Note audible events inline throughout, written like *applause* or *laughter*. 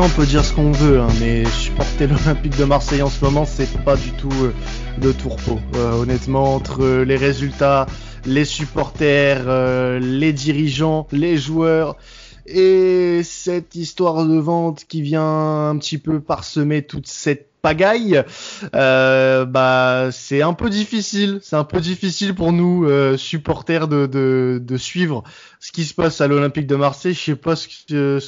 on peut dire ce qu'on veut, hein, mais supporter *laughs* l'Olympique de Marseille en ce moment, c'est pas du tout euh, de tourpeau. Euh, honnêtement, entre les résultats, les supporters, euh, les dirigeants, les joueurs et cette histoire de vente qui vient un petit peu parsemer toute cette pagaille, bah c'est un peu difficile, c'est un peu difficile pour nous supporters de, de, suivre ce qui se passe à l'Olympique de Marseille. Je sais pas ce que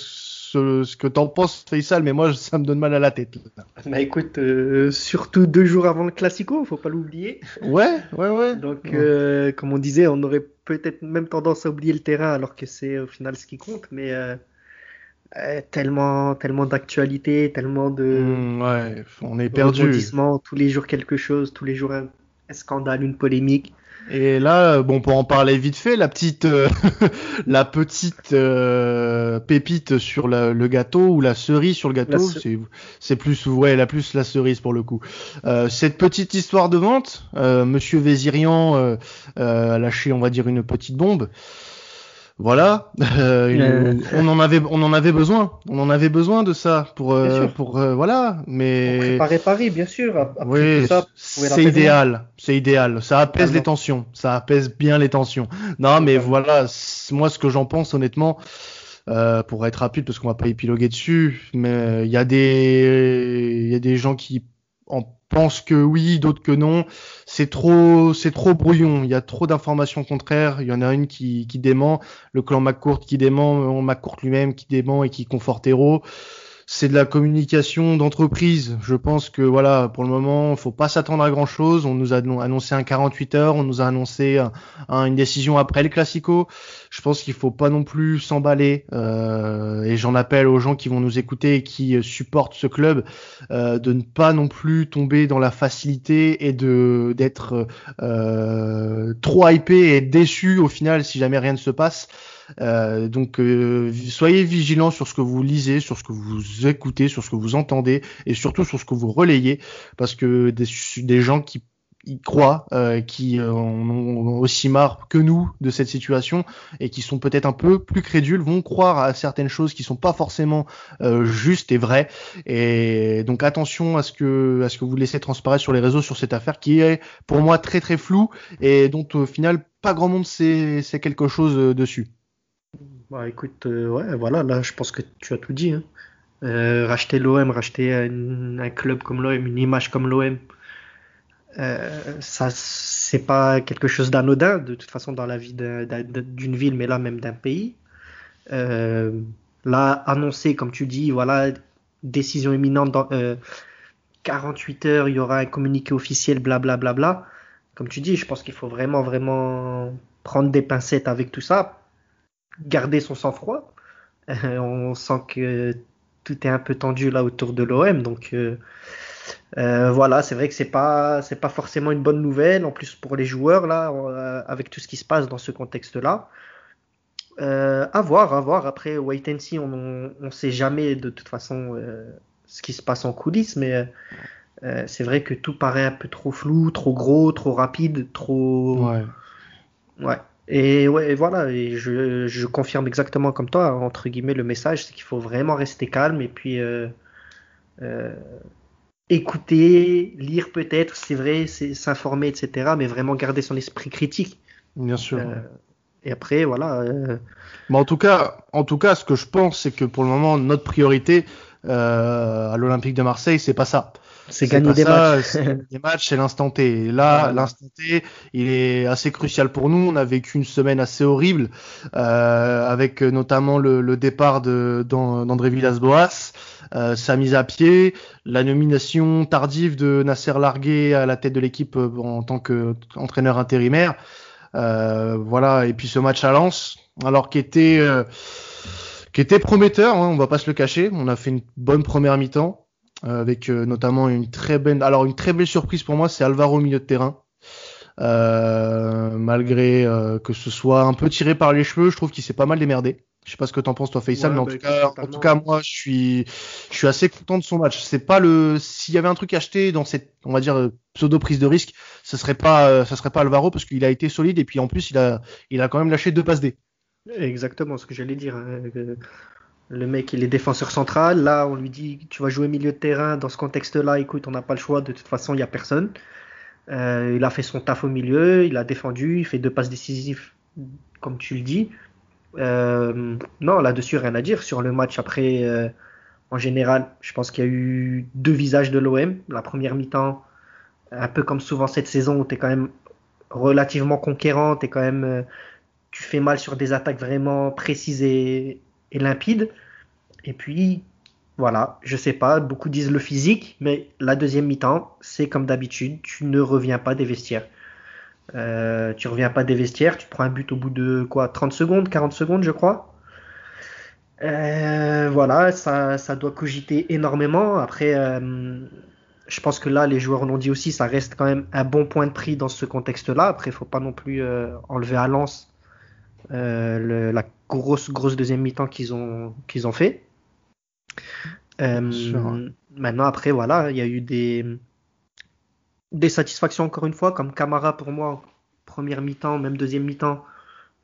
ce, ce que t'en penses, Faisal, mais moi *laughs* ça me donne mal à la tête. Bah écoute, euh, surtout deux jours avant le Classico, faut pas l'oublier. *laughs* Ouais, ouais, ouais. Donc euh, comme on disait, on aurait peut-être même tendance à oublier le terrain alors que c'est au final ce qui compte, mais euh, tellement, tellement d'actualité, tellement de. Mmh, ouais, on est perdu. Tous les jours quelque chose, tous les jours un, scandale, une polémique. Et là, bon, pour en parler vite fait, la petite, euh, *laughs* la petite euh, pépite sur la, le gâteau ou la cerise sur le gâteau, c'est plus, ouais, la plus la cerise pour le coup. Euh, cette petite histoire de vente, Monsieur Vézirian a lâché, on va dire, une petite bombe. Voilà, euh, euh, on en avait, on en avait besoin, on en avait besoin de ça pour, euh, pour voilà, mais pour préparer Paris, bien sûr. oui, c'est idéal, c'est idéal, ça apaise les tensions, ça apaise bien les tensions. Non, mais voilà, moi ce que j'en pense honnêtement, pour être rapide parce qu'on va pas épiloguer dessus, mais il y a des, il y a des gens qui en pense que oui, d'autres que non. C'est trop, c'est trop brouillon. Il y a trop d'informations contraires. Il y en a une qui, dément, le clan McCourt qui dément, McCourt lui-même qui dément et qui conforte Hero c'est de la communication d'entreprise. Je pense que voilà, pour le moment, faut pas s'attendre à grand chose. On nous a annoncé un 48 heures, on nous a annoncé une décision après le Classico. Je pense qu'il faut pas non plus s'emballer. Euh, et j'en appelle aux gens qui vont nous écouter et qui euh, supportent ce club euh, de ne pas non plus tomber dans la facilité et de d'être trop hypé et déçu au final si jamais rien ne se passe. Euh, donc euh, soyez vigilants sur ce que vous lisez, sur ce que vous écoutez, sur ce que vous entendez et surtout sur ce que vous relayez parce que des, gens qui y croient, euh, qui en ont aussi marre que nous de cette situation et qui sont peut-être un peu plus crédules, vont croire à certaines choses qui sont pas forcément justes et vraies. Et donc attention à ce que à ce que vous laissez transparaître sur les réseaux sur cette affaire qui est pour moi très très floue et dont au final pas grand monde sait quelque chose dessus. Bah écoute, euh, ouais, voilà, là je pense que tu as tout dit. Hein. Euh, racheter l'OM, racheter un, club comme l'OM, une image comme l'OM, euh, ça c'est pas quelque chose d'anodin de toute façon dans la vie d'une ville, mais là même d'un pays. là, annoncer, comme tu dis, voilà, décision imminente dans 48 heures, il y aura un communiqué officiel, blablabla. Bla, bla, bla. Comme tu dis, je pense qu'il faut vraiment, vraiment prendre des pincettes avec tout ça garder son sang-froid. Euh, on sent que tout est un peu tendu là autour de l'OM, donc euh, euh, voilà, c'est vrai que c'est pas c'est pas forcément une bonne nouvelle en plus pour les joueurs là, avec tout ce qui se passe dans ce contexte-là. à voir, à voir. Après, wait and see, on ne sait jamais de toute façon ce qui se passe en coulisses, mais c'est vrai que tout paraît un peu trop flou, trop gros, trop rapide, trop. Ouais. Ouais. Et ouais, voilà, et je, je, confirme exactement comme toi, entre guillemets, le message, c'est qu'il faut vraiment rester calme et puis euh, euh, écouter, lire peut-être, c'est vrai, s'informer, etc., mais vraiment garder son esprit critique. Bien sûr. Euh, et après, voilà. Mais en tout cas, en tout cas, ce que je pense, c'est que pour le moment, notre priorité à l'Olympique de Marseille, c'est pas ça. C'est gagner des matchs. des matchs, c'est l'instant T. là, l'instant T, il est assez crucial pour nous. On a vécu une semaine assez horrible, euh, avec notamment le, le départ d'André Villas-Boas, euh, sa mise à pied, la nomination tardive de Nasser Largué à la tête de l'équipe euh, en tant qu'entraîneur intérimaire. Euh, voilà, et puis ce match à Lens, alors qui était euh, qui était prometteur, hein, on va pas se le cacher. On a fait une bonne première mi-temps. Euh, avec euh, notamment une très belle, alors une très belle surprise pour moi, c'est Alvaro au milieu de terrain. Euh, malgré que ce soit un peu tiré par les cheveux, je trouve qu'il s'est pas mal démerdé. Je sais pas ce que t'en penses toi Faisal, mais en, bah, tout cas, en tout cas moi je suis je suis assez content de son match. C'est pas le s'il y avait un truc acheté dans cette on va dire pseudo prise de risque, ce serait pas ça serait pas Alvaro parce qu'il a été solide et puis en plus il a il a quand même lâché deux passes D. Exactement ce que j'allais dire. Hein, Le mec, il est défenseur central. Là, on lui dit tu vas jouer milieu de terrain. Dans ce contexte-là, écoute, on n'a pas le choix. De toute façon, il n'y a personne. Euh, il a fait son taf au milieu. Il a défendu. Il fait deux passes décisives, comme tu le dis. Euh, non, là-dessus, rien à dire. Sur le match, après, euh, en général, je pense qu'il y a eu deux visages de l'OM. La première mi-temps, un peu comme souvent cette saison, où tu es quand même relativement conquérant. Es quand même, tu fais mal sur des attaques vraiment précises et limpides. Et puis, voilà, je sais pas, beaucoup disent le physique, mais la deuxième mi-temps, c'est comme d'habitude, tu ne reviens pas des vestiaires. Euh, tu reviens pas des vestiaires, tu prends un but au bout de quoi 30 secondes, 40 secondes, je crois. Euh, voilà, ça, ça, doit cogiter énormément. Après, euh, je pense que là, les joueurs l'ont dit aussi, ça reste quand même un bon point de prix dans ce contexte-là. Après, il faut pas non plus enlever à Lens le, la grosse, grosse deuxième mi-temps qu'ils ont, qu'ils ont fait. Euh, maintenant, après, voilà, il y a eu des, des satisfactions encore une fois, comme Camara pour moi, première mi-temps, même deuxième mi-temps,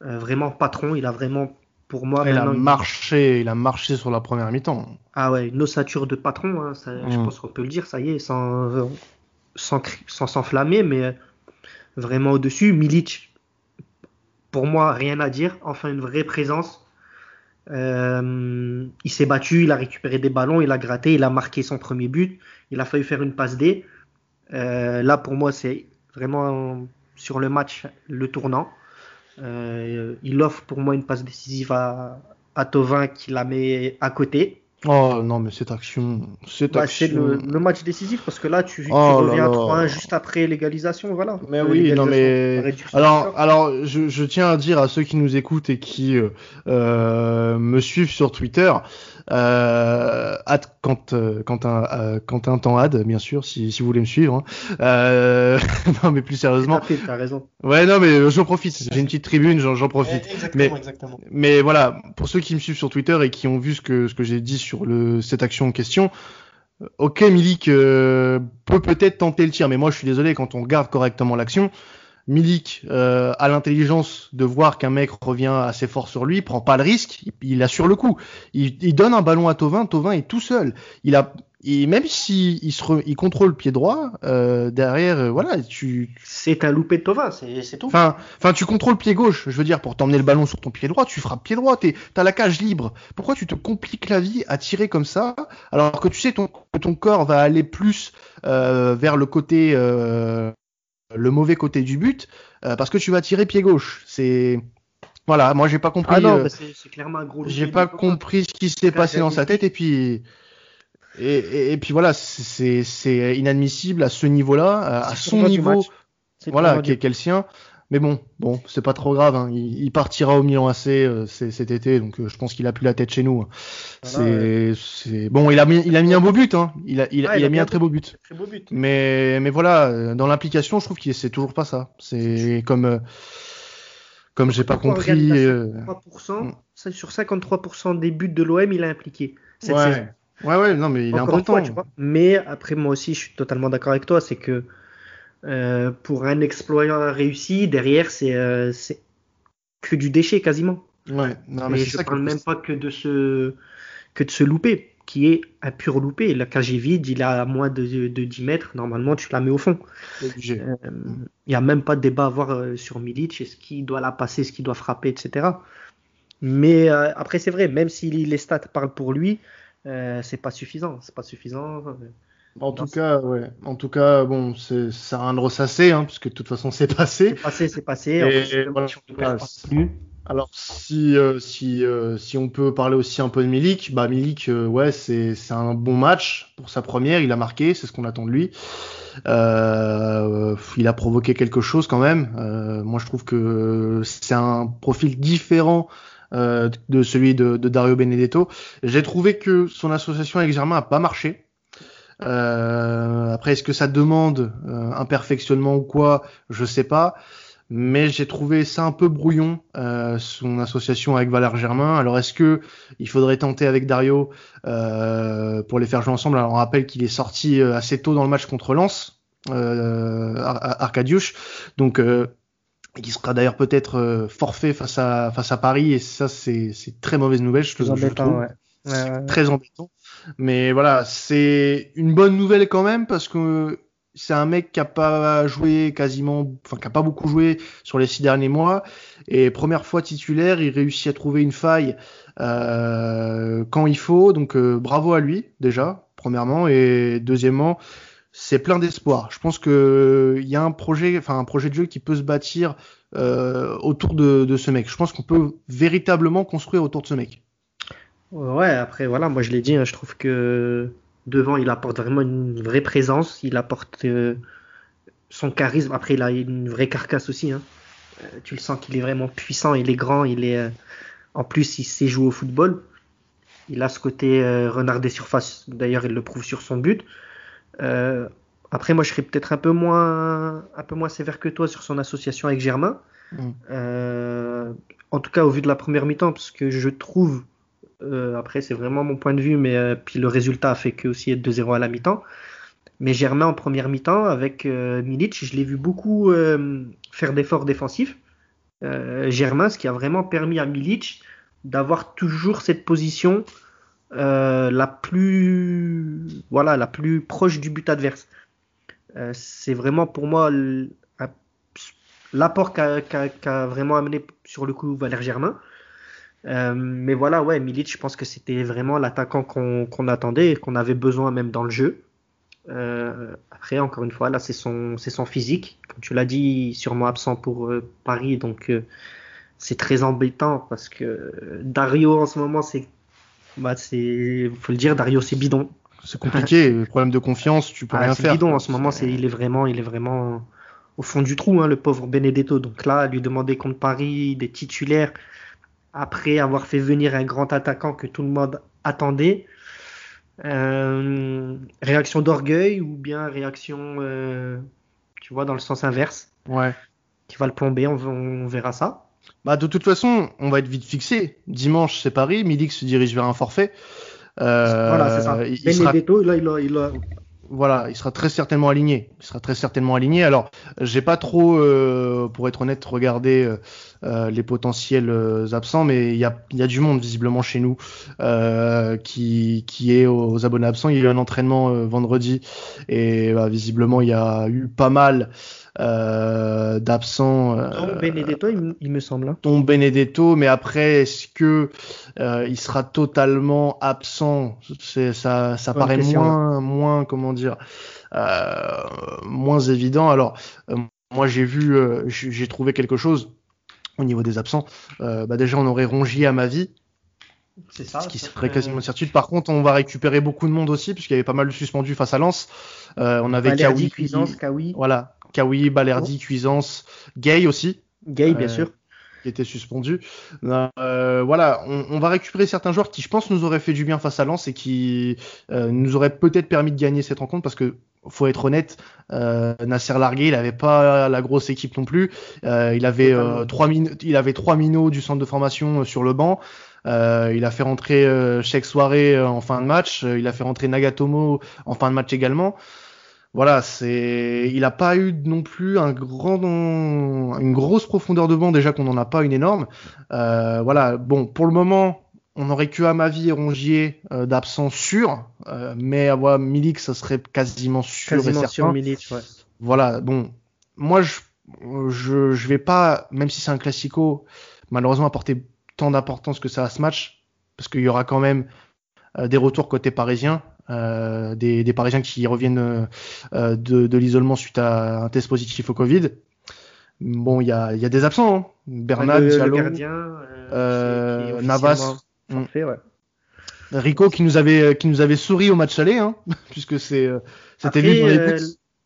euh, vraiment patron. Il a vraiment, pour moi, il a marché, il a marché sur la première mi-temps. Ah ouais, une ossature de patron, hein, je mm. pense qu'on peut le dire, ça y est, sans sans s'enflammer, mais vraiment au-dessus. Milic, pour moi, rien à dire. Enfin, une vraie présence. Euh, il s'est battu, il a récupéré des ballons, il a gratté, il a marqué son premier but. Il a failli faire une passe D. Euh, là, pour moi, c'est vraiment sur le match le tournant. Euh, il offre pour moi une passe décisive à, à Tovin qui la met à côté. Oh non, mais cette action. Cette bah, C'est le, match décisif parce que là, tu, oh reviens à 3-1 juste après l'égalisation. Voilà. Mais oui, non, mais. Alors, alors je, je, tiens à dire à ceux qui nous écoutent et qui euh, euh me suivent sur Twitter euh, ad, quand, euh, quand, un, euh, quand un temps ad, bien sûr, si, si vous voulez me suivre. Hein. Euh, *laughs* non, mais plus sérieusement. T'as raison. Ouais, non, mais j'en profite. J'ai une petite tribune, j'en profite. Exactement, mais, exactement. Mais voilà, pour ceux qui me suivent sur Twitter et qui ont vu ce que, ce que j'ai dit sur cette action en question, ok, Milik euh, peut peut-être tenter le tir, mais moi je suis désolé, quand on regarde correctement l'action, Milik euh, a l'intelligence de voir qu'un mec revient assez fort sur lui, prend pas le risque, il, a sur le coup. Il, il, donne un ballon à Tovin, Tovin est tout seul. Il a et même si il, se il contrôle le pied droit, euh, derrière, euh, voilà, tu. C'est un loupé de Tovin, c'est tout. Enfin, enfin, tu contrôles le pied gauche. Je veux dire, pour t'emmener le ballon sur ton pied droit, tu frappes pied droit. T'as la cage libre. Pourquoi tu te compliques la vie à tirer comme ça, alors que tu sais ton, que ton corps va aller plus euh, vers le côté euh, le mauvais côté du but euh, parce que tu vas tirer pied gauche. C'est voilà, moi j'ai pas compris. Ah non, euh, c'est clairement un gros. J'ai pas compris ce qui s'est passé dans sa tête et puis et, et, puis voilà, c'est inadmissible à ce niveau-là, à son niveau, voilà, qui est, le sien. Mais bon, bon, c'est pas trop grave. Hein. Il, il, partira au Milan AC euh, cet été, donc euh, je pense qu'il a plus la tête chez nous. Hein. c'est, bon, il a mis, il a mis un beau but. Hein. Il a, il, ah, il, a, mis un très beau but. Très beau but. Mais, mais voilà, euh, dans l'implication, je trouve qu'il c'est toujours pas ça. C'est comme, comme j'ai pas compris. 3%, mm. sur 53% des buts de l'OM, il a impliqué cette ouais. Ouais, ouais, non, mais il est important. Fois, tu vois. Mais après, moi aussi, je suis totalement d'accord avec toi, c'est que euh, pour un exploit réussi, derrière, c'est euh, que du déchet quasiment. Ouais, non, mais je ne parle même pas que de se que de se louper, qui est un pur loupé. La cage est vide, il a à moins de, de 10 mètres. Normalement, tu la mets au fond. Euh, il n'y a même pas de débat à avoir euh, sur Milic, est-ce qu'il doit la passer, est-ce qu'il doit frapper, etc. Mais euh, après, c'est vrai, même si les stats parlent pour lui, c'est pas suffisant. C'est pas suffisant. En tout cas, ouais. En tout cas, bon, c'est ça rien de ressasser, hein, puisque de toute façon, c'est passé. C'est passé, c'est passé. Et, voilà, alors si euh, si euh, si on peut parler aussi un peu de Milik, bah Milik, euh, ouais, c'est c'est un bon match pour sa première. Il a marqué, c'est ce qu'on attend de lui. Euh, il a provoqué quelque chose quand même. moi, je trouve que c'est un profil différent de celui de, Dario Benedetto. J'ai trouvé que son association avec Germain a pas marché. Euh, après, est-ce que ça demande euh, un perfectionnement ou quoi? Je sais pas. Mais j'ai trouvé ça un peu brouillon, euh, son association avec Valère Germain. Alors est-ce que il faudrait tenter avec Dario euh, pour les faire jouer ensemble? Alors on rappelle qu'il est sorti euh, assez tôt dans le match contre Lens, euh, donc qui sera d'ailleurs peut-être forfait face à face à Paris et ça c'est c'est très mauvaise nouvelle je, je, je trouve. Ouais. très embêtant. Mais voilà, c'est une bonne nouvelle quand même parce que c'est un mec qui a pas joué quasiment, enfin qui a pas beaucoup joué sur les six derniers mois et première fois titulaire, il réussit à trouver une faille euh, quand il faut. Donc euh, bravo à lui déjà, premièrement et deuxièmement, c'est plein d'espoir. Je pense que il y a un projet, enfin un projet de jeu qui peut se bâtir euh, autour de, ce mec. Je pense qu'on peut véritablement construire autour de ce mec. Ouais, après voilà, moi je l'ai dit, hein, je trouve que devant il apporte vraiment une vraie présence, il apporte euh, son charisme. Après il a une vraie carcasse aussi. Hein. Euh, tu le sens qu'il est vraiment puissant, il est grand, il est en plus il sait jouer au football. Il a ce côté renard des surfaces. D'ailleurs il le prouve sur son but. Après moi je serais peut-être un peu moins un peu moins sévère que toi sur son association avec Germain. Mm. en tout cas au vu de la première mi-temps parce que je trouve euh, après, c'est vraiment mon point de vue, mais euh, puis le résultat a fait que aussi être 2-0 à la mi-temps. Mais Germain en première mi-temps avec euh, Milic, je l'ai vu beaucoup faire d'efforts défensifs. Germain, ce qui a vraiment permis à Milic d'avoir toujours cette position la plus voilà la plus proche du but adverse. c'est vraiment pour moi l'apport qu'a vraiment amené sur le coup Valère Germain. Euh, mais voilà, ouais, Milic, je pense que c'était vraiment l'attaquant qu'on attendait et qu'on avait besoin même dans le jeu. Euh, après, encore une fois, là, c'est son, son physique. Comme tu l'as dit, sûrement absent pour euh, Paris, donc c'est très embêtant parce que Dario en ce moment, c'est, bah, c'est, faut le dire, Dario, c'est bidon. C'est compliqué, *laughs* problème de confiance, tu peux ah, rien faire. bidon en ce moment, c'est, il est vraiment, il est vraiment au fond du trou, hein, le pauvre Benedetto. Donc là, lui demander contre Paris des titulaires après avoir fait venir un grand attaquant que tout le monde attendait. Euh, réaction d'orgueil ou bien réaction, euh, tu vois, dans le sens inverse. Ouais. Qui va le plomber, on, verra ça. Bah, de toute façon, on va être vite fixé. Dimanche, c'est Paris. Midi se dirige vers un forfait. Euh, voilà, c'est ça. Benedetto, là, il a, il a, voilà, il sera très certainement aligné. Il sera très certainement aligné. Alors, j'ai pas trop, euh, pour être honnête, regardé euh, les potentiels absents, mais il y a, y a, du monde visiblement chez nous qui, qui est aux, abonnés absents. Il y a eu un entraînement vendredi et bah, visiblement il y a eu pas mal euh, d'absents. Euh, Benedetto, il, me semble. Hein. Tom Benedetto, mais après, est-ce que euh, il sera totalement absent? C'est ça, ça paraît moins, moins, comment dire, euh, moins évident. Alors, euh, moi, j'ai vu, euh, j'ai trouvé quelque chose au niveau des absents. bah déjà, on aurait rongi à ma vie. C'est ça. Ce qui serait quasiment une certitude. Par contre, on va récupérer beaucoup de monde aussi, puisqu'il y avait pas mal de suspendus face à Lens. Euh, on avait Kawi. Cuisance, Kawi. Voilà. Kawi, Balerdi, Cuisance, Gay aussi. Gay, bien euh, sûr. Qui était suspendu. Euh, voilà, on, va récupérer certains joueurs qui, je pense, nous auraient fait du bien face à Lens et qui euh, nous auraient peut-être permis de gagner cette rencontre parce que faut être honnête, Nasser Largué, il avait pas la grosse équipe non plus. il avait trois il avait trois minots du centre de formation sur le banc. il a fait rentrer Cheikh Soirée en fin de match. il a fait rentrer Nagatomo en fin de match également voilà, c'est, il n'a pas eu non plus un grand, une grosse profondeur de banc déjà qu'on n'en a pas une énorme. Euh, voilà, bon, pour le moment, on aurait que Amavi et Rongier euh, d'absence sûr, euh, mais avoir Milik, ça serait quasiment sûr quasiment et certain. Milik, ouais. Voilà, bon, moi je, je, je vais pas, même si c'est un classico, malheureusement apporter tant d'importance que ça à ce match, parce qu'il y aura quand même des retours côté parisien. Euh, des, des, Parisiens qui reviennent euh, de, de l'isolement suite à un test positif au Covid. Bon, il y a, y a, des absents. Hein. Bernard, le, Diallo, gardien, euh, Navas, forfait, ouais. Rico qui nous avait qui nous avait souri au match aller, hein, *laughs* puisque c'est c'était lui dans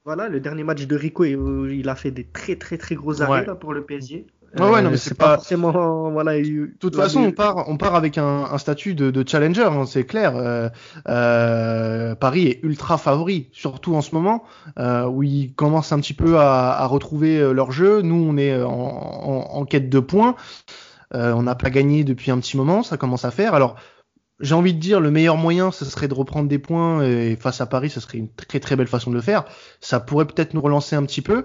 Voilà, le dernier match de Rico, il, a fait des très très très gros arrêts là, pour le PSG. Ouais, ouais, non, mais euh, c'est pas... forcément, *laughs* voilà. De toute façon, on part, on part avec un, un statut de, de challenger, hein, c'est clair. Euh, euh, Paris est ultra favori, surtout en ce moment, euh, où ils commencent un petit peu à, à retrouver euh, leur jeu. Nous, on est en, en, en quête de points. Euh, on n'a pas gagné depuis un petit moment, ça commence à faire. Alors, j'ai envie de dire, le meilleur moyen, ce serait de reprendre des points et face à Paris, ce serait une très très belle façon de le faire. Ça pourrait peut-être nous relancer un petit peu.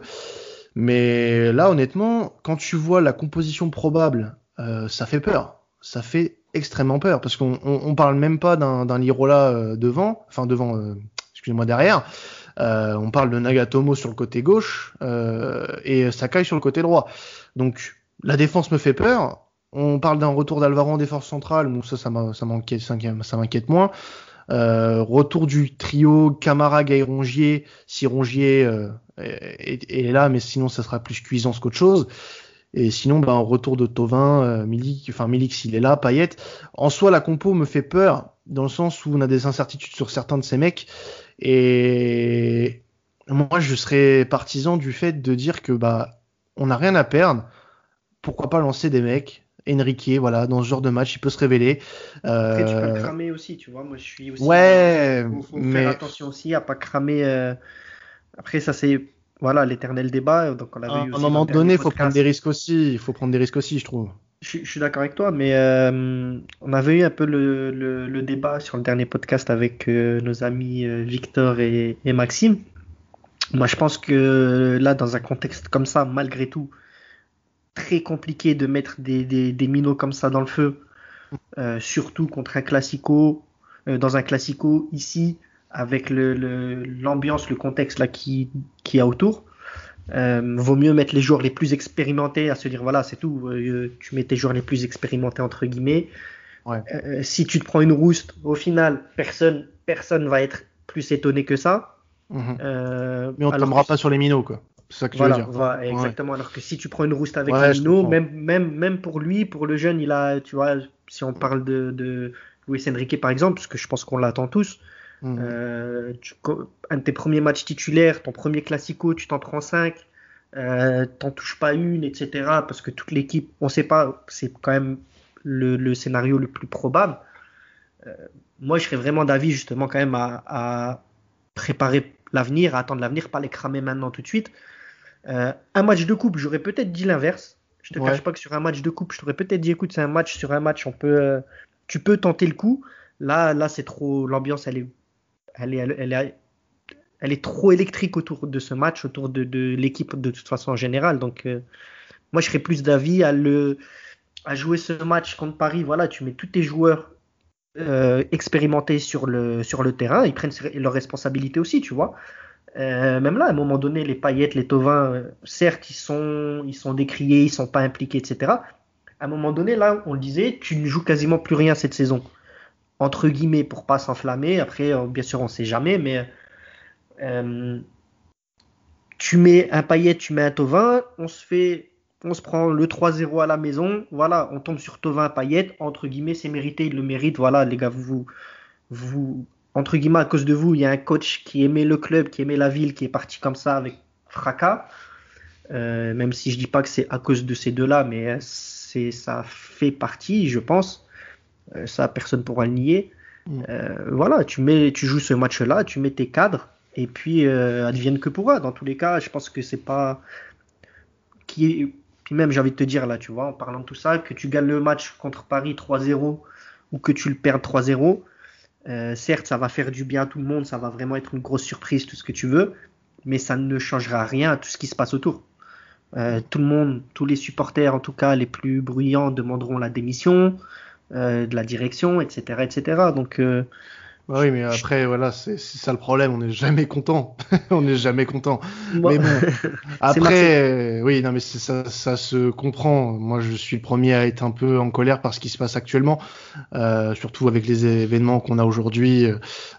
Mais là, honnêtement, quand tu vois la composition probable, euh, ça fait peur. Ça fait extrêmement peur parce qu'on on, parle même pas d'un Lirola euh, devant, enfin devant, euh, excusez-moi derrière. Euh, on parle de Nagatomo sur le côté gauche et Sakai sur le côté droit. Donc la défense me fait peur. On parle d'un retour d'Alvaro en défense centrale, bon ça ça m'inquiète ça moins. retour du trio Camara, Rongier, si Rongier est, là, mais sinon ça sera plus cuisance qu'autre chose. Et sinon, ben, retour de Tovin, euh, Milik, enfin Milik s'il est là, Payet. En soi, la compo me fait peur dans le sens où on a des incertitudes sur certains de ces mecs. Et moi, je serais partisan du fait de dire que bah on n'a rien à perdre. Pourquoi pas lancer des mecs Enrique, voilà, dans ce genre de match, il peut se révéler. Après, tu peux le euh, cramer aussi, tu vois. Moi, je suis aussi. Ouais, faut, mais... faire attention aussi à pas cramer. Euh, après, ça c'est voilà l'éternel débat. Donc on à, un moment donné, il faut prendre des risques aussi. Il faut prendre des risques aussi, je trouve. Je, suis d'accord avec toi, mais euh, on avait eu un peu le, le, débat sur le dernier podcast avec euh, nos amis euh, Victor et, et, Maxime. Moi, je pense que là, dans un contexte comme ça, malgré tout, très compliqué de mettre des, des, des minots comme ça dans le feu, surtout contre un classico, dans un classico ici, avec l'ambiance, le, le, contexte là qui, qui a autour. Euh, vaut mieux mettre les joueurs les plus expérimentés à se dire voilà c'est tout euh, tu mets tes joueurs les plus expérimentés entre guillemets ouais. euh, si tu te prends une rouste au final personne personne va être plus étonné que ça mhm. euh, mais on ne tombera pas sur les minots quoi c'est ça que voilà, tu veux dire voilà, exactement alors que si tu prends une rouste avec minots même même même pour lui pour le jeune il a tu vois si on parle de, de Luis Enrique par exemple parce que je pense qu'on l'attend tous Mhm. Euh, un de tes premiers matchs titulaires, ton premier classico, tu t'en prends 5, euh, t'en touches pas une, etc. Parce que toute l'équipe, on sait pas, c'est quand même le, scénario le plus probable. Euh, moi, je serais vraiment d'avis justement quand même à, préparer l'avenir, à attendre l'avenir, pas les cramer maintenant tout de suite. Euh, un match de coupe, j'aurais peut-être dit l'inverse. Je te cache pas que sur un match de coupe, je t'aurais peut-être dit écoute, c'est un match sur un match, on peut, tu peux tenter le coup. Là, là, c'est trop, l'ambiance, elle est elle est, elle, est, trop électrique autour de ce match, autour de, l'équipe de toute façon en général. Donc, euh, moi, je serais plus d'avis à, le, à jouer ce match contre Paris. Voilà, tu mets tous tes joueurs euh, expérimentés sur le, sur le terrain, ils prennent leurs responsabilités aussi, tu vois. Euh, même là, à un moment donné, les paillettes, les Tovins, certes, ils sont, ils sont décriés, ils sont pas impliqués, etc. À un moment donné, là, on le disait, tu ne joues quasiment plus rien cette saison entre guillemets pour pas s'enflammer. Après, euh, bien sûr, on sait jamais, mais euh, tu mets un paillet, tu mets un Tovin, on se fait, on se prend le 3-0 à la maison, voilà, on tombe sur Tovin, paillet, entre guillemets, c'est mérité, il le mérite, voilà, les gars, vous, vous, entre guillemets, à cause de vous, il y a un coach qui aimait le club, qui aimait la ville, qui est parti comme ça avec fracas. Euh, même si je dis pas que c'est à cause de ces deux-là, mais c'est ça fait partie, je pense. Euh, ça, personne pourra le nier. Mm. Euh, voilà, tu, mets, tu joues ce match-là, tu mets tes cadres, et puis euh, advienne que pourra. Dans tous les cas, je pense que c'est pas. Qui Puis même, j'ai envie de te dire là, tu vois, en parlant de tout ça, que tu gagnes le match contre Paris 3-0 ou que tu le perds 3-0, certes, ça va faire du bien à tout le monde, ça va vraiment être une grosse surprise, tout ce que tu veux, mais ça ne changera rien à tout ce qui se passe autour. tout le monde, tous les supporters, en tout cas les plus bruyants, demanderont la démission. Euh, de la direction, etc., etc. Donc euh, bah oui, mais après, voilà, c'est ça le problème. On n'est jamais content. *laughs* on n'est jamais content. Mais bon, *laughs* après, oui, non, mais ça, ça se comprend. Moi, je suis le premier à être un peu en colère par ce qui se passe actuellement, euh, surtout avec les événements qu'on a aujourd'hui,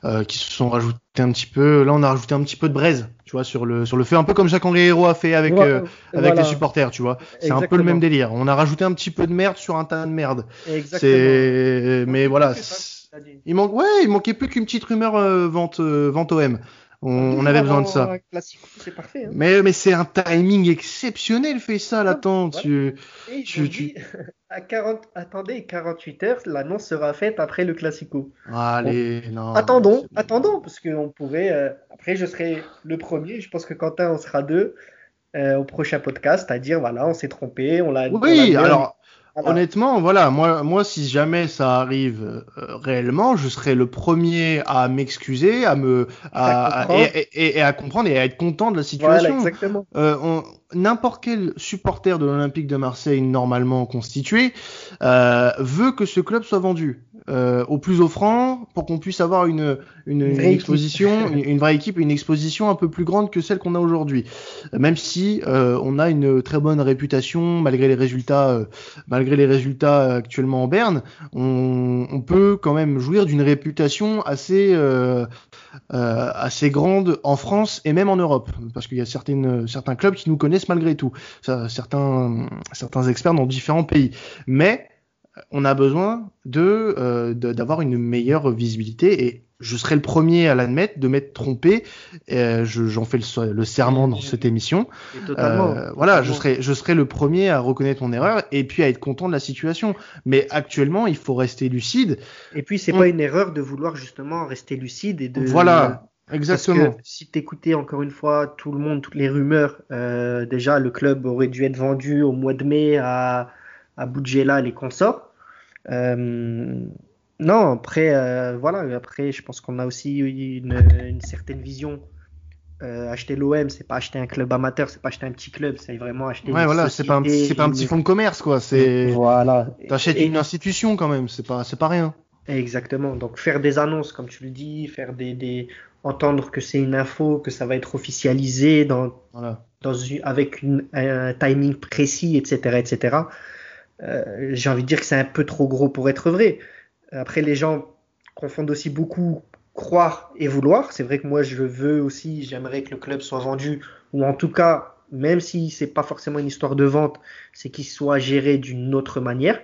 euh, qui se sont rajoutés un petit peu. Là, on a rajouté un petit peu de braise, tu vois, sur le sur le feu, un peu comme Jacques-Henri Hérault a fait avec euh, avec les supporters, tu vois. C'est un peu le même délire. On a rajouté un petit peu de merde sur un tas de merde. C'est, mais voilà. Il manque, ouais, il manquait plus qu'une petite rumeur euh, vente, euh, vente OM. On, avait besoin de ça. Parfait, hein. Mais, mais c'est un timing exceptionnel, fait ça, l'attente. Tu, tu, *laughs* à 40, attendez, 48 heures, l'annonce sera faite après le Classico. Allez, non. Attendons, attendons, parce qu'on pourrait. Euh, après, je serai le premier. Je pense que Quentin, on sera deux au prochain podcast à dire voilà, on s'est trompé, on l'a. Oui, alors honnêtement, voilà, moi, moi, si jamais ça arrive euh, réellement, je serai le premier à m'excuser, à me, à, et, à comprendre et à être content de la situation. Voilà. Euh, n'importe quel supporter de l'Olympique de Marseille normalement constitué euh, veut que ce club soit vendu euh, au plus offrant pour qu'on puisse avoir une, une, une exposition, une, vraie équipe, une exposition un peu plus grande que celle qu'on a aujourd'hui. Même si euh, on a une très bonne réputation malgré les résultats, euh, malgré les résultats actuellement en Berne, on, on peut quand même jouir d'une réputation assez euh, euh, assez grande en France et même en Europe, parce qu'il y a certaines, certains clubs qui nous connaissent malgré tout, certains, certains experts dans différents pays. Mais on a besoin de d'avoir une meilleure visibilité et je serai le premier à l'admettre, de m'être trompé. Euh, J'en fais le, serment dans cette émission. Euh, voilà, je serai, je serai le premier à reconnaître mon erreur et puis à être content de la situation. Mais actuellement, il faut rester lucide. Et puis, c'est pas une erreur de vouloir justement rester lucide et de. Voilà. Exactement. Parce que si t'écoutais encore une fois tout le monde, toutes les rumeurs, euh, déjà le club aurait dû être vendu au mois de mai à, à Boudjela, les consorts. Euh, non, après, euh, voilà, après, je pense qu'on a aussi une, une certaine vision. Euh, acheter l'OM, c'est pas acheter un club amateur, c'est pas acheter un petit club, c'est vraiment acheter. Ouais, voilà, c'est pas, un, c'est pas un petit fonds de commerce, quoi. C'est. Voilà. T'achètes une institution quand même, c'est pas, c'est pas rien. Exactement. Donc faire des annonces, comme tu le dis, faire des, des... entendre que c'est une info, que ça va être officialisé dans, voilà. dans une... avec une, un timing précis, etc., etc. Euh, j'ai envie de dire que c'est un peu trop gros pour être vrai. Après, les gens confondent aussi beaucoup croire et vouloir. C'est vrai que moi, je veux aussi, j'aimerais que le club soit vendu, ou en tout cas, même si c'est pas forcément une histoire de vente, c'est qu'il soit géré d'une autre manière.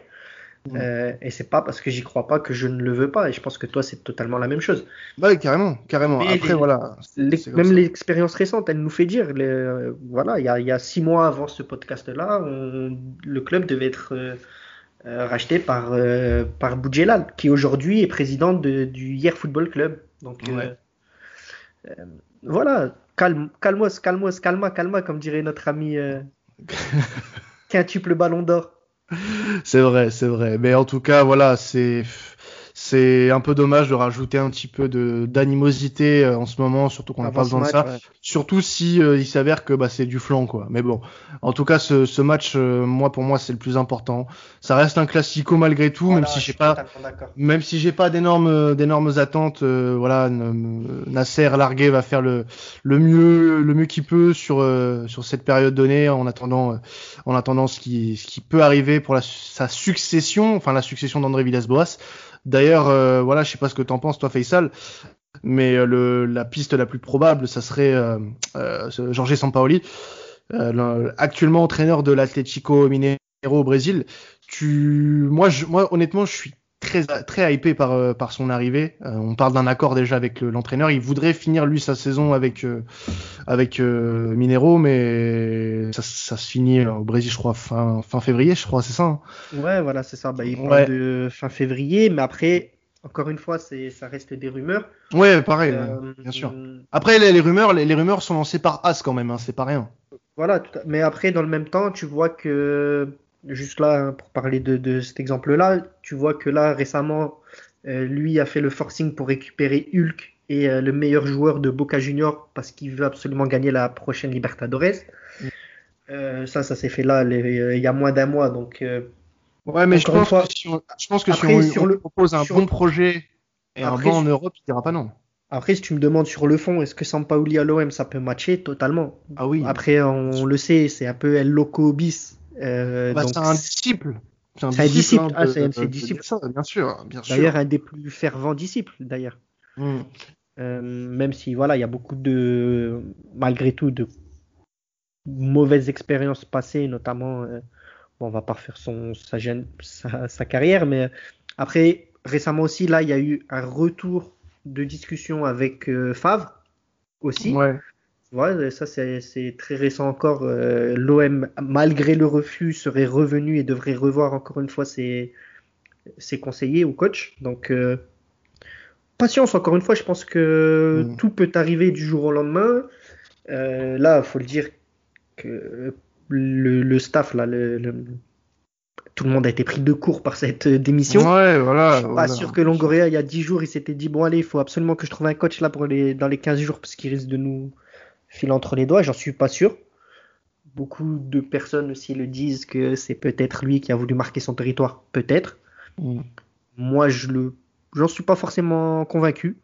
Mmh. Euh, et c'est pas parce que j'y crois pas que je ne le veux pas. Et je pense que toi, c'est totalement la même chose. Bah, carrément, carrément. Après, voilà. même l'expérience récente, elle nous fait dire, les, voilà, il y a, y a, six mois avant ce podcast-là, le club devait être euh, euh, racheté par, euh, par Boudjelal, qui aujourd'hui est président de, du Hier Football Club. Donc euh, euh, voilà, calme, calmos, calmos, calma, calma, comme dirait notre ami euh, *laughs* quintuple ballon d'or. C'est vrai, c'est vrai. Mais en tout cas, voilà, c'est c'est un peu dommage de rajouter un petit peu de d'animosité euh, en ce moment, surtout qu'on n'a pas besoin de ça. Surtout si euh, il s'avère que bah, c'est du flanc, quoi. Mais bon, en tout cas, ce, ce match, euh, moi pour moi, c'est le plus important. Ça reste un classico malgré tout, voilà, même si j'ai pas, même si j'ai pas d'énormes d'énormes attentes. voilà, Nasser largué va faire le le mieux le mieux qu'il peut sur sur cette période donnée, en attendant en attendant ce qui ce qui peut arriver pour la, sa succession, enfin la succession d'André Villas-Boas. D'ailleurs, euh, voilà, je sais pas ce que t'en penses, toi, Faisal, mais euh, le, la piste la plus probable, ça serait euh, euh, Jorge Sampaoli, euh, actuellement entraîneur de l'Atlético Mineiro au Brésil. Tu, moi, je, moi, honnêtement, je suis très très hypé par euh, par son arrivée. Euh, on parle d'un accord déjà avec l'entraîneur. Il voudrait finir lui sa saison avec euh, avec Minero, mais ça, ça, se finit au Brésil, je crois fin fin février, je crois, c'est ça. Hein? Ouais, voilà, c'est ça. Bah, il ouais. de fin février, mais après. Encore une fois, c'est ça reste des rumeurs. Ouais, pareil, bien sûr. Après, les, les rumeurs, les, les, rumeurs sont lancées par As quand même, hein, c'est pas rien. Voilà, mais après, dans le même temps, tu vois que juste là, hein, pour parler de, de cet exemple-là, tu vois que là, récemment, euh, lui a fait le forcing pour récupérer Hulk et euh, le meilleur joueur de Boca Junior parce qu'il veut absolument gagner la prochaine Libertadores. Mm. Euh, ça, ça s'est fait là il y a moins d'un mois. Donc, ouais, mais je pense, fois, que si on, je pense que après, si on, sur le, propose un bon projet et après, un bon en Europe, il dira pas non. Après, si tu me demandes sur le fond, est-ce que Sampaoli à l'OM ça peut matcher? Totalement Ah oui. Après, on, on le sait, c'est un peu El Loco bis euh, bah, c'est un disciple. C'est un, un disciple. Ah, c'est un bien sûr, bien sûr. D'ailleurs, un des plus fervents disciples, d'ailleurs. Mm. Euh, même si, voilà, il y a beaucoup de, malgré tout, de mauvaises expériences passées, notamment, euh, bon, on va pas refaire son, sa, sa, sa, carrière, mais après, récemment aussi, là, il y a eu un retour de discussion avec Favre aussi. Ouais. Ouais, ça c'est très récent encore. Euh, L'OM, malgré le refus, serait revenu et devrait revoir encore une fois ses, ses conseillers ou coach. Donc, euh, patience encore une fois. Je pense que mmh. tout peut arriver du jour au lendemain. Euh, là, faut le dire que le, le staff, là, le, le, tout le monde a été pris de court par cette euh, démission. Ouais, voilà. Je suis pas sûr que Longoria, il y a 10 jours, il s'était dit bon allez, il faut absolument que je trouve un coach là pour les dans les 15 jours parce qu'il risque de nous filer entre les doigts. J'en suis pas sûr. Beaucoup de personnes aussi le disent que c'est peut-être lui qui a voulu marquer son territoire, peut-être. Mm. Moi, je le, j'en suis pas forcément convaincu.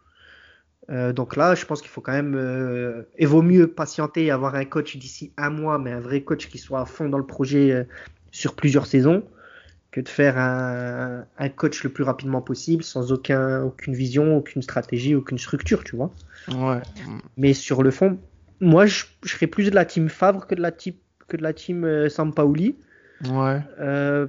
Euh, donc là, je pense qu'il faut quand même, euh, et vaut mieux patienter et avoir un coach d'ici un mois, mais un vrai coach qui soit à fond dans le projet euh, sur plusieurs saisons, que de faire un, un, coach le plus rapidement possible, sans aucun, aucune vision, aucune stratégie, aucune structure, tu vois. Ouais. Mais sur le fond, moi, je, je serais plus de la team Favre que de la, team, que de la team euh, Sampaoli. Ouais. Euh,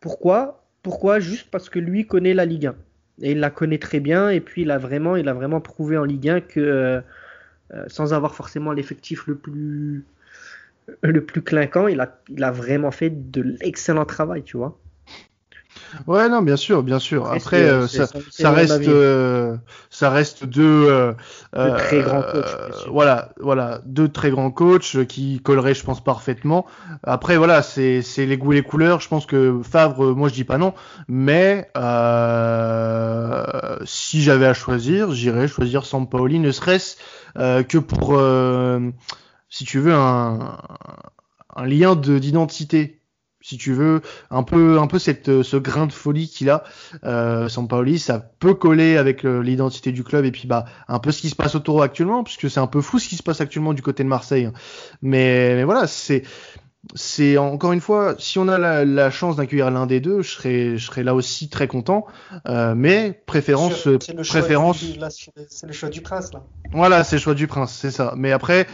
pourquoi? Pourquoi? Juste parce que lui connaît la Ligue 1 et il la connaît très bien et puis il a vraiment, il a vraiment prouvé en Ligue 1 que euh, euh, sans avoir forcément l'effectif le plus le plus clinquant, il a, il a vraiment fait de l'excellent travail, tu vois. Ouais, non, bien sûr, bien sûr. Après, euh, ça, ça reste, euh, ça reste deux, euh, très grands coachs. voilà, voilà, deux très grands coachs qui colleraient, je pense, parfaitement. Après, voilà, c'est, c'est les goûts et les couleurs. Je pense que Favre, moi, je dis pas non, mais si j'avais à choisir, j'irais choisir Sampaoli, ne serait-ce que pour, si tu veux, un, un lien de, d'identité si tu veux, un peu, un peu cette, ce grain de folie qu'il a, euh, Sampaoli, ça peut coller avec l'identité du club et puis bah un peu ce qui se passe autour actuellement, puisque c'est un peu fou ce qui se passe actuellement du côté de Marseille. Hein. Mais, mais voilà, c'est c'est encore une fois, si on a la, la chance d'accueillir l'un des deux, je serais, je serais là aussi très content. Euh, mais préférence, préférence. C'est le choix du prince là. Voilà, c'est le choix du prince, c'est ça. Mais après,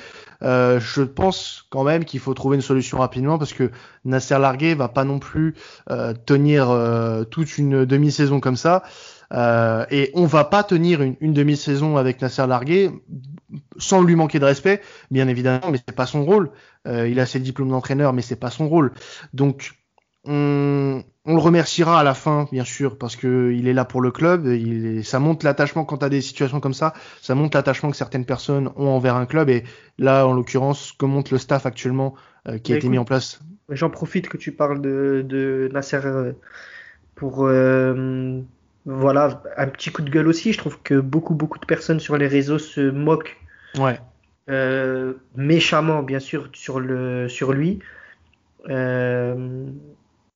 euh, je pense quand même qu'il faut trouver une solution rapidement parce que Nasser Largué va pas non plus euh, tenir euh, toute une demi-saison comme ça. Euh, et on va pas tenir une, une demi-saison avec Nasser Largué sans lui manquer de respect, bien évidemment, mais c'est pas son rôle. il a ses diplômes d'entraîneur, mais c'est pas son rôle. Donc on, on, le remerciera à la fin, bien sûr, parce que il est là pour le club. Il ça montre l'attachement quand tu as des situations comme ça. Ça montre l'attachement que certaines personnes ont envers un club. Et là, en l'occurrence, que montre le staff actuellement euh, qui a été mis en place. J'en profite que tu parles de, de Nasser euh, pour euh, voilà un petit coup de gueule aussi. Je trouve que beaucoup beaucoup de personnes sur les réseaux se moquent. Ouais. méchamment, bien sûr, sur le sur lui. Euh,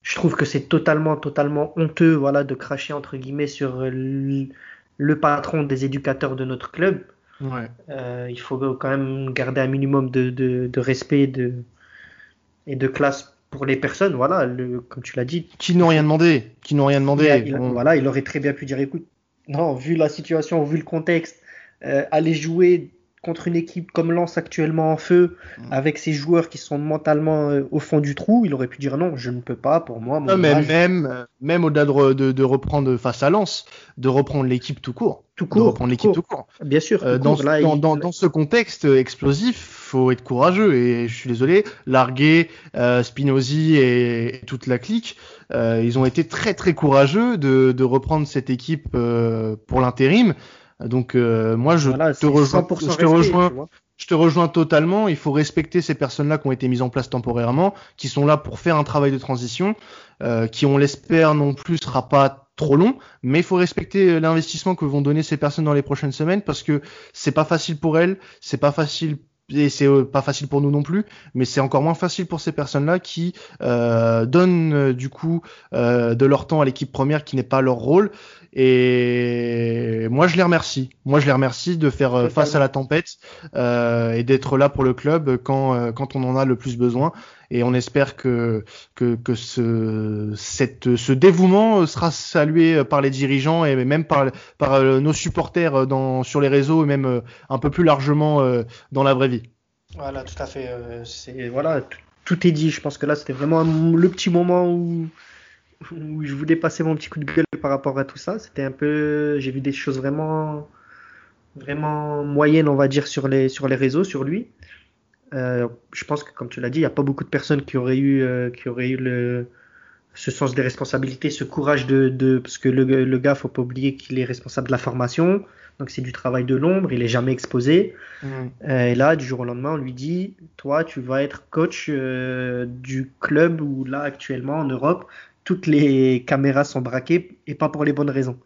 je trouve que c'est totalement, totalement honteux, voilà, de cracher entre guillemets sur le, patron des éducateurs de notre club. Ouais. Euh, il faut quand même garder un minimum de, de, de respect de, et de classe pour les personnes, voilà, le, comme tu l'as dit. Qui n'ont rien demandé, qui n'ont rien demandé. Il, Voilà, il aurait très bien pu dire, écoute, non, vu la situation, vu le contexte, euh, aller jouer contre une équipe comme Lens actuellement en feu, mm. avec ses joueurs qui sont mentalement euh, au fond du trou, il aurait pu dire non, je ne peux pas, pour moi. non, mais même, euh, même au-delà de, de, reprendre face à Lens, de reprendre l'équipe tout court. Tout court. De reprendre l'équipe tout court. Bien sûr. Euh, dans, dans, dans, ce contexte explosif, faut être courageux. Et je suis désolé, Largué, Spinozzi et, toute la clique, ils ont été très très courageux de, de reprendre cette équipe pour l'intérim. Donc euh, moi je te rejoins, je te rejoins, je te rejoins totalement. Il faut respecter ces personnes-là qui ont été mises en place temporairement, qui sont là pour faire un travail de transition, euh, qui on l'espère non plus sera pas trop long, mais il faut respecter l'investissement que vont donner ces personnes dans les prochaines semaines parce que c'est pas facile pour elles, c'est pas facile et c'est euh, pas facile pour nous non plus, mais c'est encore moins facile pour ces personnes-là qui euh, donnent euh, du coup euh, de leur temps à l'équipe première qui n'est pas leur rôle. Et moi, je les remercie. Moi, je les remercie de faire euh, face à la tempête euh, et d'être là pour le club quand quand on en a le plus besoin. Et on espère que que, que ce cette ce dévouement sera salué par les dirigeants et même par par nos supporters dans sur les réseaux et même un peu plus largement dans la vraie vie. Voilà, tout à fait. c'est voilà, tout est dit. Je pense que là, c'était vraiment le petit moment où où je voulais passer mon petit coup de gueule par rapport à tout ça. C'était un peu, j'ai vu des choses vraiment, vraiment moyennes, on va dire, sur les, sur les réseaux, sur lui. Euh, je pense que, comme tu l'as dit, il n'y a pas beaucoup de personnes qui auraient eu, euh, qui auraient eu le, ce sens des responsabilités, ce courage de, de parce que le, le gars, faut pas oublier qu'il est responsable de la formation, donc c'est du travail de l'ombre, il est jamais exposé. Euh, et là, du jour au lendemain, on lui dit, toi, tu vas être coach euh, du club où là actuellement en Europe, toutes les caméras sont braquées et pas pour les bonnes raisons.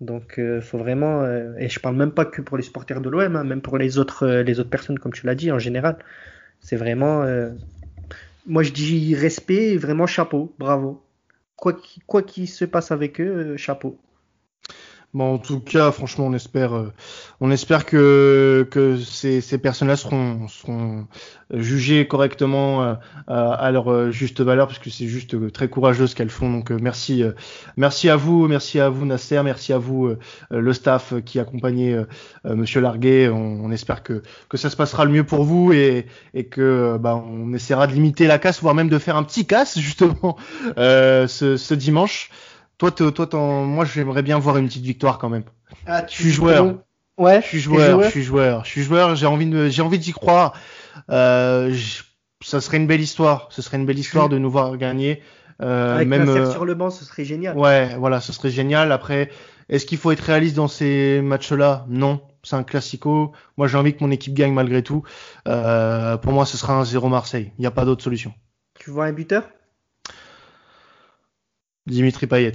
Donc, euh, faut vraiment, euh, et je parle même pas que pour les supporters de l'OM, hein, même pour les autres, euh, les autres personnes, comme tu l'as dit, en général. C'est vraiment, moi je dis respect, vraiment chapeau, bravo. Quoi qu'il se passe avec eux, chapeau. Bon, en tout cas, franchement, on espère, euh, on espère que, que ces, ces personnes-là seront, seront jugées correctement euh, à, à leur euh, juste valeur, parce que c'est juste euh, très courageux ce qu'elles font. Donc, euh, merci, euh, merci à vous, merci à vous Nasser, merci à vous euh, le staff euh, qui accompagnait euh, euh, Monsieur Larguet. On, on espère que, que ça se passera le mieux pour vous et, et que euh, bah, on essaiera de limiter la casse, voire même de faire un petit casse *laughs* justement euh, ce, ce dimanche. Toi, toi, moi, j'aimerais bien voir une petite victoire quand même. Ah, Je suis joueur. Ouais, Je suis joueur, je suis joueur, je suis joueur. J'ai envie de, j'ai envie d'y croire. Euh, ça serait une belle histoire. Ce serait une belle histoire de nous voir gagner. Euh, Avec même, euh, sur le banc, ce serait génial. ouais, voilà, ce serait génial. Après, est-ce qu'il faut être réaliste dans ces matchs-là? Non, c'est un classico. Moi, j'ai envie que mon équipe gagne malgré tout. Euh, pour moi, ce sera un 0 Marseille. Il n'y a pas d'autre solution. Tu vois un buteur? Dimitri Payet.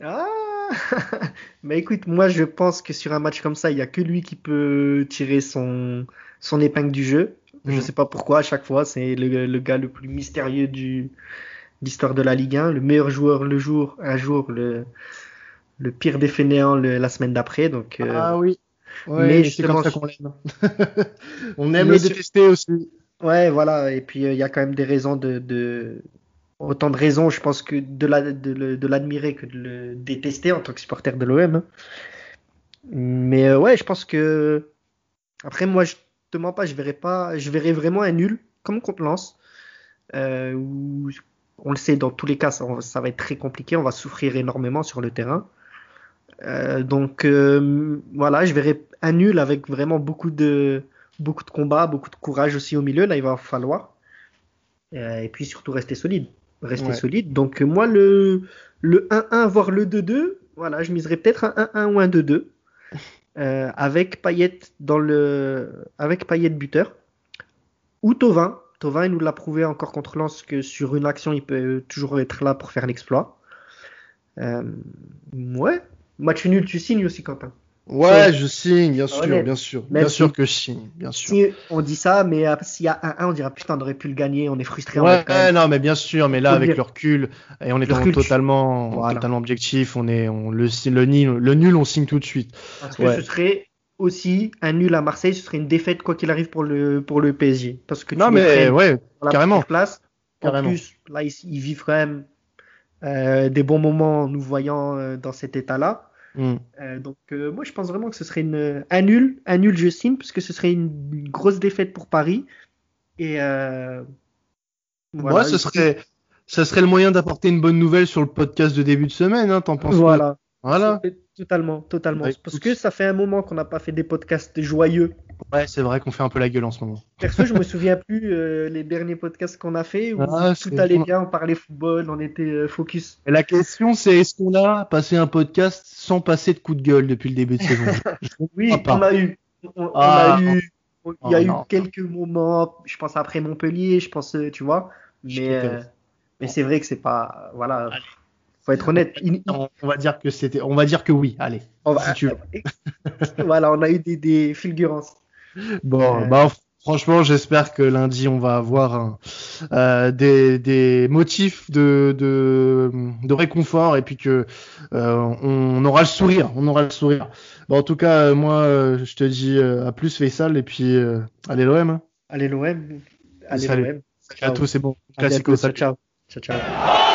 Ah *laughs* Mais écoute, moi je pense que sur un match comme ça, il y a que lui qui peut tirer son, son épingle du jeu. Je Mm. sais pas pourquoi, à chaque fois, c'est le, le gars le plus mystérieux du, de l'histoire de la Ligue 1, le meilleur joueur le jour, un jour, le, le pire des fainéants le- la semaine d'après. Donc, euh, Ah oui. mais mais c'est justement, comme ça qu'on l'aime. *laughs* On aime Mais le sur- détester aussi. Ouais, voilà. Et puis, euh, il y a quand même des raisons de, de... Autant de raisons, je pense, que de l'admirer que de le détester en tant que supporter de l'OM. Mais euh, ouais, je pense que. Après, moi, je te mens pas, je verrais pas. Je verrais vraiment un nul, comme contre Lens. euh, où, on le sait, dans tous les cas, ça, va être très compliqué. On va souffrir énormément sur le terrain. Euh, donc, euh, voilà, je verrais un nul avec vraiment beaucoup de beaucoup de combats, beaucoup de courage aussi au milieu. Là, il va falloir. Euh, et puis surtout rester solide. Rester Ouais. solide. Donc, euh, moi, le, le 1-1, voire le 2-2, voilà, je miserais peut-être un 1-1 ou un 2-2. *laughs* euh, avec Payet dans le, avec Payet buteur. Ou Tovin. Tovin, il nous l'a prouvé encore contre Lens que sur une action, il peut toujours être là pour faire l'exploit. Euh, ouais. Match nul, tu signes aussi, Quentin. Ouais, je signe, bien sûr, Honnête. bien sûr, Même bien sûr si- que je signe, bien sûr. Si on dit ça, mais euh, s'il y a un 1, on dira putain, on aurait pu le gagner, on est frustré. on Ouais, va quand même- non, mais bien sûr, mais là, avec dire. le recul, et Le étant recul, tu- totalement, Voilà. totalement objectif, on est, on, le, le, nul, le nul, on signe tout de suite. Parce que Ouais. ce serait aussi un nul à Marseille, ce serait une défaite quoi qu'il arrive pour le, pour le PSG. Parce que tu Non, mais ouais, la carrément. place. En Carrément. plus, là, ils, ils vivent quand même euh, des bons moments en nous voyant euh, dans cet état-là. Mm. Euh, donc, euh, moi, je pense vraiment que ce serait une, un nul. Un nul, je signe, parce que ce serait une, une grosse défaite pour Paris. Et euh, Moi, ce serait, ça serait le moyen d'apporter une bonne nouvelle sur le podcast de début de semaine, hein, t'en penses quoi? Voilà. Voilà. Totalement, totalement. Bah, Parce écoute. que ça fait un moment qu'on n'a pas fait des podcasts joyeux. Ouais, c'est vrai qu'on fait un peu la gueule en ce moment. Perso, je me souviens plus euh, les derniers podcasts qu'on a fait où Ah, tout allait bien, on parlait football, on était euh, focus. Et la question, c'est est-ce qu'on a passé un podcast sans passer de coup de gueule depuis le début de saison? *laughs* Oui, on a eu. On, on Ah, a eu. on- Il y a Oh, eu non. quelques moments, je pense après Montpellier, je pense, euh, tu vois. Mais, euh, mais c'est vrai que c'est pas. Voilà. Faut être honnête. On, va dire que c'était, on va dire que oui. Allez, on va- si tu veux. *laughs* voilà, on a eu des, des fulgurances. Bon, Euh, bah franchement, j'espère que lundi on va avoir un, euh, des, des motifs de, de, de réconfort et puis que euh, on aura le sourire, on aura le sourire. Bon, en tout cas, moi, je te dis à plus Faisal et puis allez l'OM. Hein. Allez l'OM. Allez l'OM. À tous, c'est bon. Classico. Ciao. Ciao, ciao.